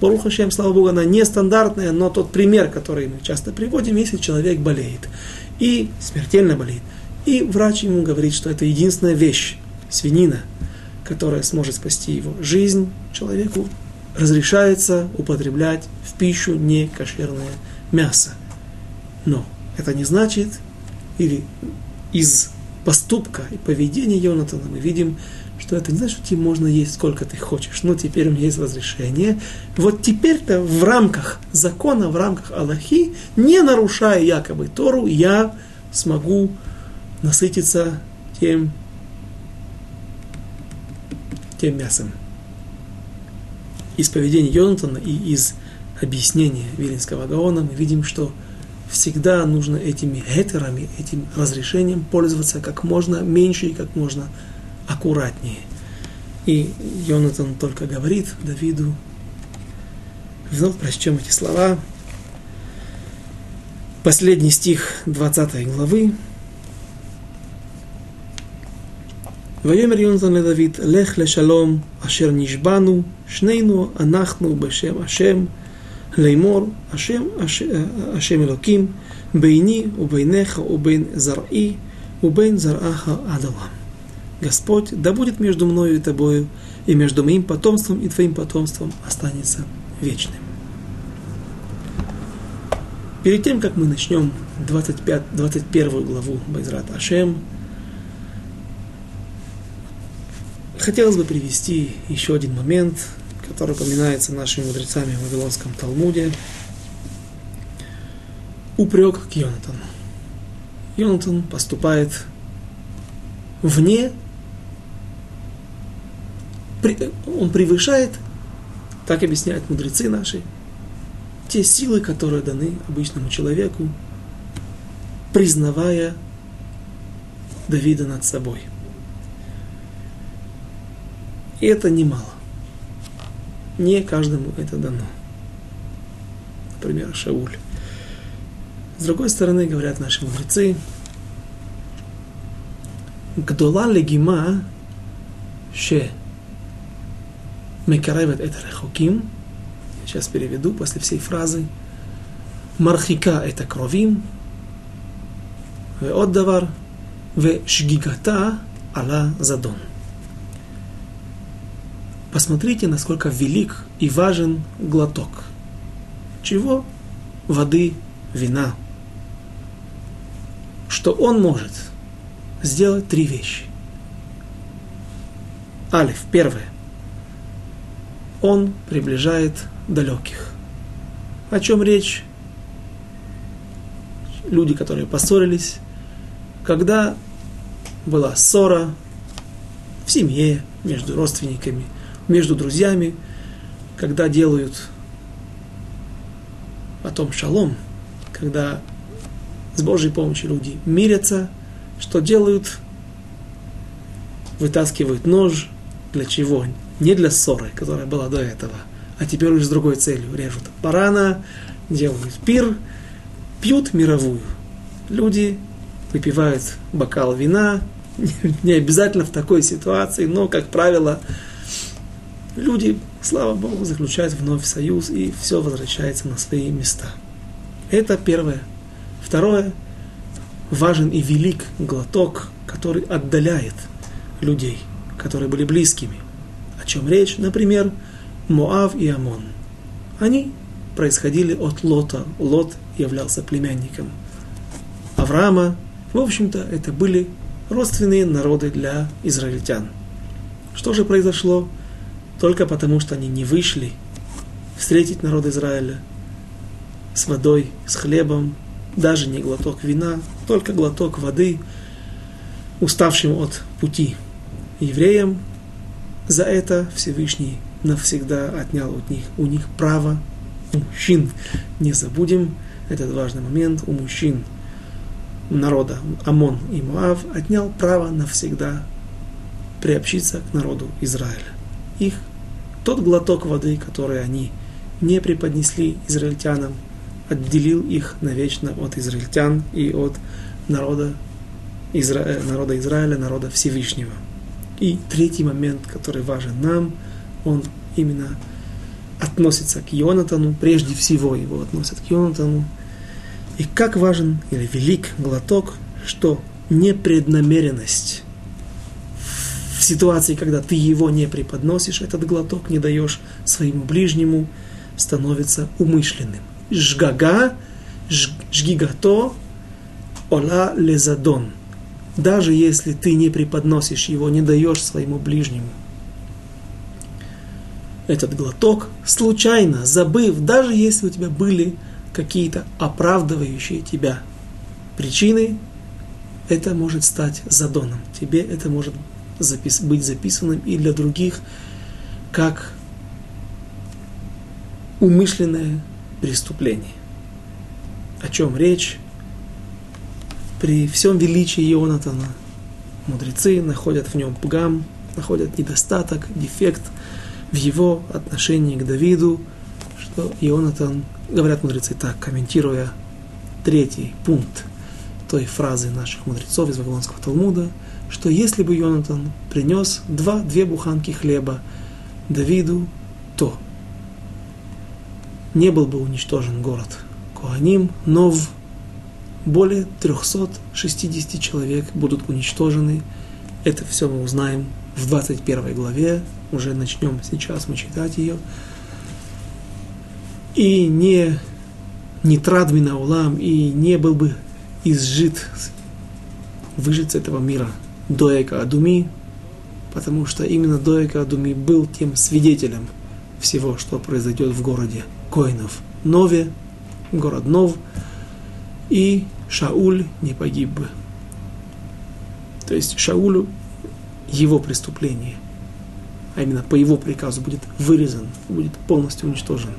Баруха Хашем, слава Богу, она нестандартная, но тот пример, который мы часто приводим, если человек болеет и смертельно болеет, и врач ему говорит, что это единственная вещь, свинина, которая сможет спасти его жизнь, человеку разрешается употреблять в пищу не кошерное мясо. Но это не значит, или из поступка и поведения Йонатана мы видим, что это не значит, что тебе можно есть сколько ты хочешь. Ну, теперь у меня есть разрешение. Вот теперь-то в рамках закона, в рамках Аллахи, не нарушая якобы Тору, я смогу насытиться тем, тем мясом. Из поведения Йонатана и из объяснения Вилинского Гаона мы видим, что всегда нужно этими гетерами, этим разрешением пользоваться как можно меньше и как можно аккуратнее. И Йонатан только говорит Давиду, вновь прочтем эти слова, последний стих 20 главы, ויאמר יונתן לדוד, לך לשלום, אשר נשבענו, שנינו אנחנו בשם ашем Леймор, Ашем, Ашем Элоким, Бейни, Убейнеха, Убейн Зараи, Убейн Зараха Адалам. Господь, да будет между мною и тобою, и между моим потомством и твоим потомством останется вечным. Перед тем, как мы начнем 25, 21 главу Байзрат Ашем, хотелось бы привести еще один момент, который упоминается нашими мудрецами в Вавилонском Талмуде. Упрек к Йонатану. Йонатан поступает вне, он превышает, так объясняют мудрецы наши, те силы, которые даны обычному человеку, признавая Давида над собой. И это немало. Не каждому это дано. Например, Шауль. С другой стороны, говорят наши мудрецы, Гдола легима ше мекаревет это рехоким". Сейчас переведу после всей фразы. Мархика это кровим. Ве отдавар. Ве шгигата ала задон. Посмотрите, насколько велик и важен глоток. Чего? Воды, вина. Что он может сделать три вещи. Алиф, первое. Он приближает далеких. О чем речь? Люди, которые поссорились, когда была ссора в семье, между родственниками, между друзьями, когда делают потом шалом, когда с Божьей помощью люди мирятся, что делают? Вытаскивают нож. Для чего? Не для ссоры, которая была до этого, а теперь уже с другой целью. Режут барана, делают пир, пьют мировую. Люди выпивают бокал вина, не обязательно в такой ситуации, но, как правило, люди, слава Богу, заключают вновь союз, и все возвращается на свои места. Это первое. Второе, важен и велик глоток, который отдаляет людей, которые были близкими. О чем речь? Например, Моав и Амон. Они происходили от Лота. Лот являлся племянником Авраама. В общем-то, это были родственные народы для израильтян. Что же произошло? Только потому, что они не вышли встретить народ Израиля с водой, с хлебом, даже не глоток вина, только глоток воды, уставшим от пути евреям. За это Всевышний навсегда отнял от них, у них право мужчин. Не забудем этот важный момент. У мужчин народа Амон и Моав отнял право навсегда приобщиться к народу Израиля. Их тот глоток воды, который они не преподнесли израильтянам, отделил их навечно от израильтян и от народа, Изра... Э, народа Израиля, народа Всевышнего. И третий момент, который важен нам, он именно относится к Йонатану, прежде всего его относят к Йонатану. И как важен или велик глоток, что непреднамеренность в ситуации, когда ты его не преподносишь, этот глоток не даешь своему ближнему, становится умышленным жгага, жгигато, ола лезадон. Даже если ты не преподносишь его, не даешь своему ближнему. Этот глоток, случайно, забыв, даже если у тебя были какие-то оправдывающие тебя причины, это может стать задоном. Тебе это может запис- быть записанным и для других как умышленное преступлений. О чем речь? При всем величии Ионатана мудрецы находят в нем пгам, находят недостаток, дефект в его отношении к Давиду, что Ионатан, говорят мудрецы так, комментируя третий пункт той фразы наших мудрецов из Вавилонского Талмуда, что если бы Йонатан принес два, две буханки хлеба Давиду, то не был бы уничтожен город Куаним, но в более 360 человек будут уничтожены. Это все мы узнаем в 21 главе, уже начнем сейчас мы читать ее. И не, не традмина улам, и не был бы изжит, выжить с этого мира Доэка Адуми, потому что именно Доэка Адуми был тем свидетелем всего, что произойдет в городе Коинов. Нове, город Нов, и Шауль не погиб бы. То есть Шаулю его преступление, а именно по его приказу, будет вырезан, будет полностью уничтожен.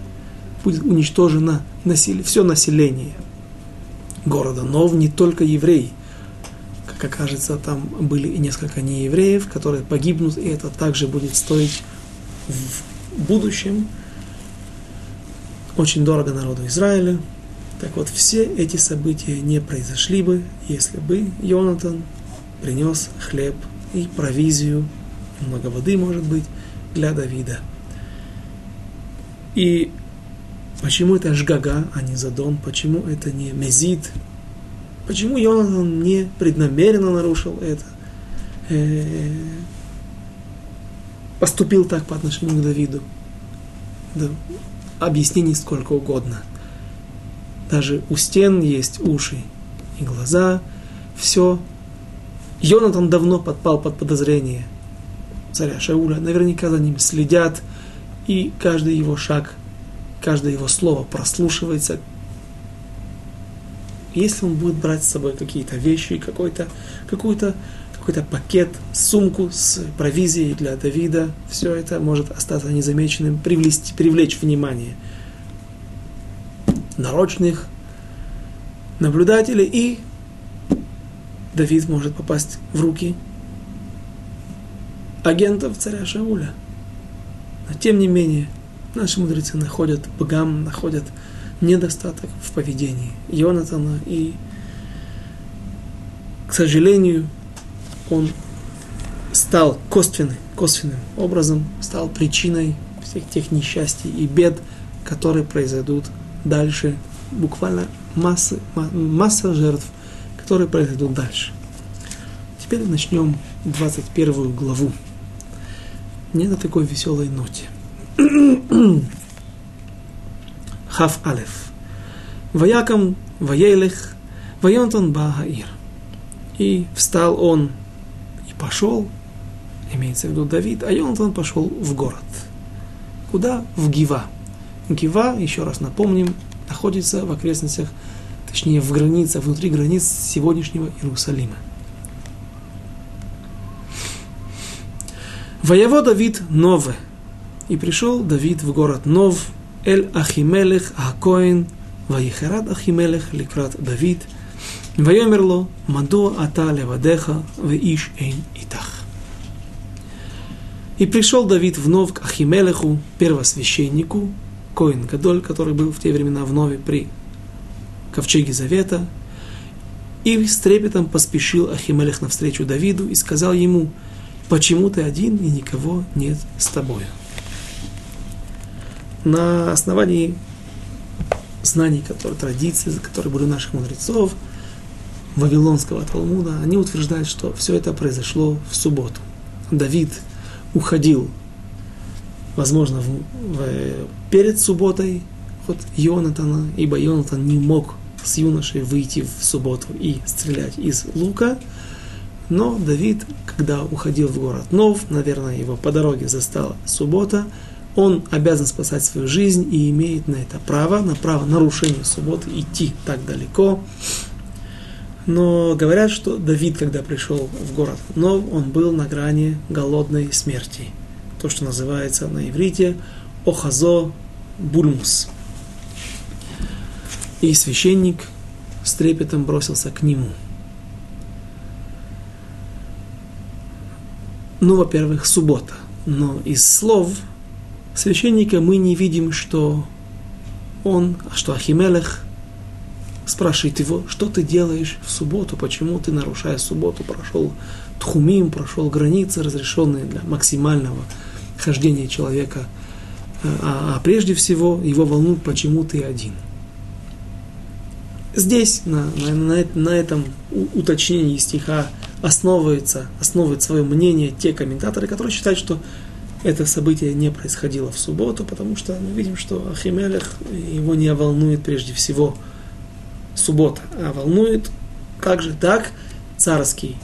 Будет уничтожено насилие, все население города Нов, не только евреи. Как окажется, там были и несколько неевреев, которые погибнут, и это также будет стоить в будущем очень дорого народу Израиля. Так вот, все эти события не произошли бы, если бы Йонатан принес хлеб и провизию, много воды, может быть, для Давида. И почему это Жгага, а не Задон? Почему это не Мезид? Почему Йонатан не преднамеренно нарушил это? Э, поступил так по отношению к Давиду? Да, объяснений сколько угодно. Даже у стен есть уши и глаза. Все Йонатан давно подпал под подозрение царя Шауля. Наверняка за ним следят, и каждый его шаг, каждое его слово прослушивается. Если он будет брать с собой какие-то вещи, какой-то, какой-то, какой-то пакет, сумку с провизией для Давида, все это может остаться незамеченным, привлечь, привлечь внимание нарочных наблюдателей и Давид может попасть в руки агентов царя Шауля. Но тем не менее, наши мудрецы находят богам, находят недостаток в поведении Йонатана, и, к сожалению, он стал косвенным, косвенным образом, стал причиной всех тех несчастий и бед, которые произойдут дальше. Буквально массы, масса жертв – которые произойдут дальше. Теперь начнем 21 главу. Не на такой веселой ноте. Хав Алеф. Ваякам Ваелех Ваонтон Бааир. И встал он и пошел, имеется в виду Давид, а Йонатан пошел в город. Куда? В Гива. Гива, еще раз напомним, находится в окрестностях точнее в границах, внутри границ сегодняшнего Иерусалима. Воево Давид Нове. И пришел Давид в город Нов, Эль Ахимелех Акоин, Ваихарат Ахимелех Ликрат Давид, Вайомерло, Маду Ата Левадеха, Веиш Эйн Итах. И пришел Давид вновь к Ахимелеху, первосвященнику, Коин Гадоль, который был в те времена в Нове при ковчеге завета, и с трепетом поспешил Ахимелех навстречу Давиду и сказал ему, почему ты один и никого нет с тобою. На основании знаний, которые, традиций, которые были у наших мудрецов, Вавилонского Талмуда, они утверждают, что все это произошло в субботу. Давид уходил, возможно, в, в, перед субботой от Йонатана, ибо Йонатан не мог с юношей выйти в субботу и стрелять из лука. Но Давид, когда уходил в город Нов, наверное, его по дороге застала суббота, он обязан спасать свою жизнь и имеет на это право, на право нарушения субботы идти так далеко. Но говорят, что Давид, когда пришел в город Нов, он был на грани голодной смерти. То, что называется на иврите Охазо Бульмус – и священник с трепетом бросился к нему. Ну, во-первых, суббота. Но из слов священника мы не видим, что он, что Ахимелех спрашивает его, что ты делаешь в субботу, почему ты, нарушая субботу, прошел тхумим, прошел границы, разрешенные для максимального хождения человека. А, а прежде всего его волнует, почему ты один. Здесь, на, на, на этом уточнении стиха, основывается, основывает свое мнение те комментаторы, которые считают, что это событие не происходило в субботу, потому что мы видим, что Ахимелех его не волнует прежде всего суббота, а волнует также так царский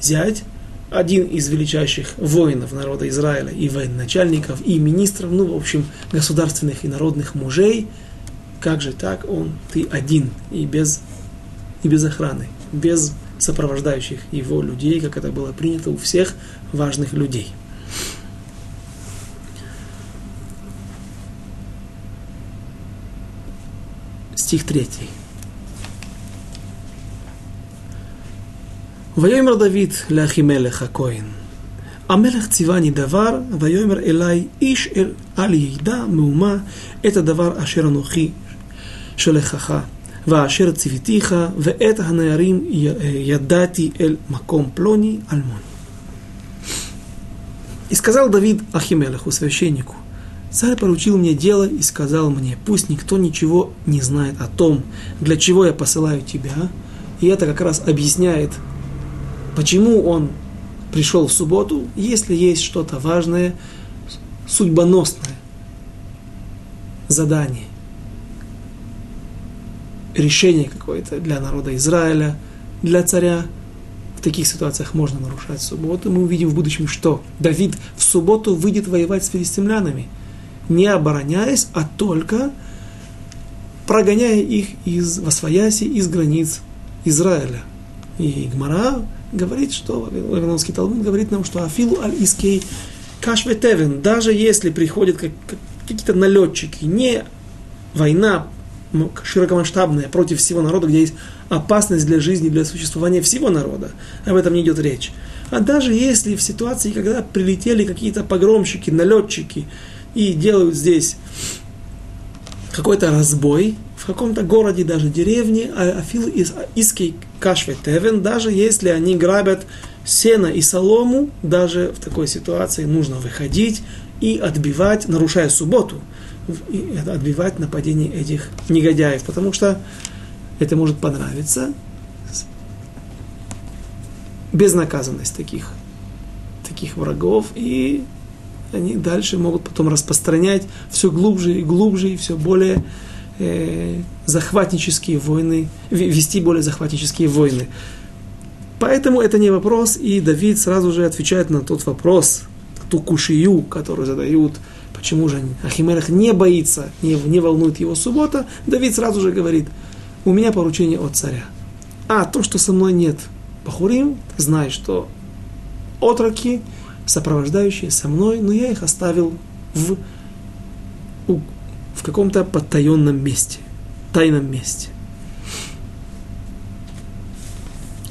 зять, один из величайших воинов народа Израиля, и военачальников, и министров, ну, в общем, государственных и народных мужей, как же так он, ты один, и без, и без охраны, без сопровождающих его людей, как это было принято у всех важных людей. Стих третий. ויאמר דוד לאחימלך הכהן, המלך ציווני דבר, ויאמר אלי איש אל, אל ידע מהומה את הדבר אשר אנוכי שולחך, ואשר ציוויתיך, ואת הנערים ידעתי אל מקום פלוני אלמוני. И сказал Давид Ахимелеху, священнику, Царь поручил мне дело и сказал мне, пусть никто ничего не знает о том, для чего я посылаю тебя. И это как раз объясняет Почему он пришел в субботу, если есть что-то важное, судьбоносное задание, решение какое-то для народа Израиля, для царя. В таких ситуациях можно нарушать субботу. Мы увидим в будущем, что Давид в субботу выйдет воевать с филистимлянами, не обороняясь, а только прогоняя их из Восвояси, из границ Израиля. И Гмара говорит, что Вавилонский Талмуд говорит нам, что Афилу аль-Искей Кашветевен, даже если приходят как, как, какие-то налетчики, не война широкомасштабная против всего народа, где есть опасность для жизни, для существования всего народа, об этом не идет речь. А даже если в ситуации, когда прилетели какие-то погромщики, налетчики и делают здесь какой-то разбой, в каком-то городе, даже деревне, а Афил из Иский Кашветевен, даже если они грабят сено и солому, даже в такой ситуации нужно выходить и отбивать, нарушая субботу, отбивать нападение этих негодяев, потому что это может понравиться. Безнаказанность таких, таких врагов, и они дальше могут потом распространять все глубже и глубже, и все более э, захватнические войны, вести более захватнические войны. Поэтому это не вопрос, и Давид сразу же отвечает на тот вопрос, ту кушию, которую задают, почему же Ахимелех не боится, не, не волнует его суббота, Давид сразу же говорит, у меня поручение от царя. А то, что со мной нет Бахурим, знай, что отроки, сопровождающие со мной, но я их оставил в, в каком-то потаенном месте, тайном месте.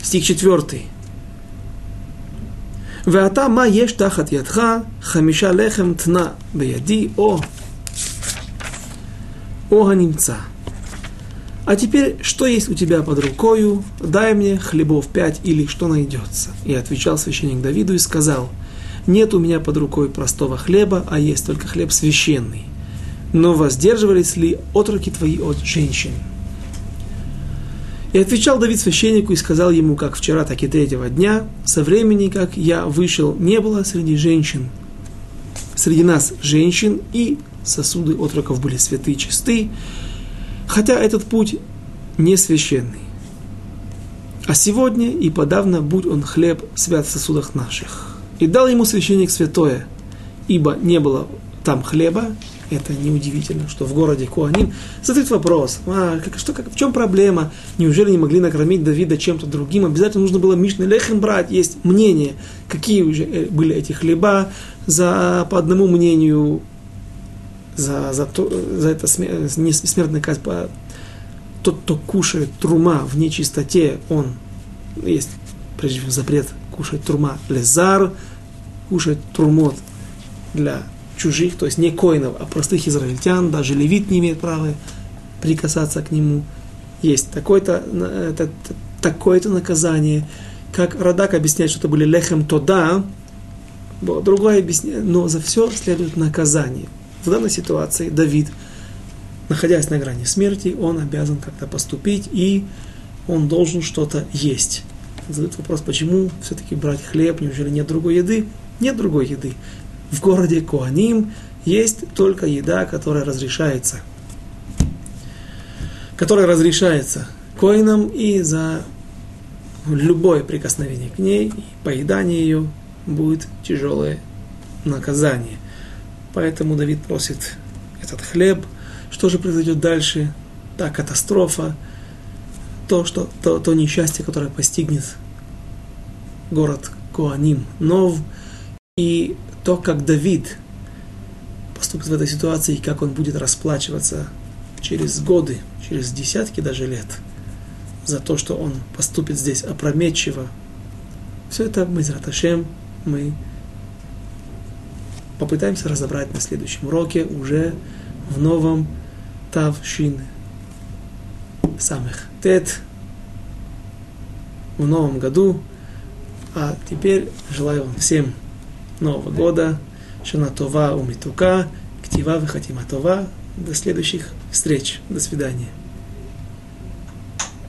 Стих четвертый. Веата ма еш тахат ядха, хамиша лехем тна беяди о о ганимца. А теперь, что есть у тебя под рукою? Дай мне хлебов пять или что найдется. И отвечал священник Давиду и сказал, нет у меня под рукой простого хлеба, а есть только хлеб священный но воздерживались ли отроки твои от женщин? И отвечал Давид священнику и сказал ему, как вчера, так и третьего дня, со времени, как я вышел, не было среди женщин, среди нас женщин, и сосуды отроков были святы чисты, хотя этот путь не священный. А сегодня и подавно будь он хлеб свят в сосудах наших. И дал ему священник святое, ибо не было там хлеба, это неудивительно, что в городе Куаним задают вопрос, а, как, что, как, в чем проблема? Неужели не могли накормить Давида чем-то другим? Обязательно нужно было Мишный Лехем брать. Есть мнение, какие уже э, были эти хлеба. За, по одному мнению, за, за, то, за это не смертная казнь, по, тот, кто кушает трума в нечистоте, он есть, прежде всего, запрет кушать трума лезар, кушать трумот для чужих, то есть не коинов, а простых израильтян, даже левит не имеет права прикасаться к нему. есть такое-то, такое-то наказание, как Радак объясняет, что это были лехем тода, другое объясняет, но за все следует наказание. В данной ситуации Давид, находясь на грани смерти, он обязан как-то поступить, и он должен что-то есть. Задают вопрос, почему все-таки брать хлеб, неужели нет другой еды? Нет другой еды. В городе Куаним есть только еда, которая разрешается. Которая разрешается коинам и за любое прикосновение к ней, и поедание ее будет тяжелое наказание. Поэтому Давид просит этот хлеб. Что же произойдет дальше? Та катастрофа, то, что, то, то несчастье, которое постигнет город Коаним, Нов, и то, как Давид поступит в этой ситуации, и как он будет расплачиваться через годы, через десятки даже лет – за то, что он поступит здесь опрометчиво. Все это мы, Зраташем, мы попытаемся разобрать на следующем уроке уже в новом Тавшин самых Тет в новом году. А теперь желаю вам всем Нового года, Шанатова Умитука, Ктива Вихатиматова. До следующих встреч. До свидания.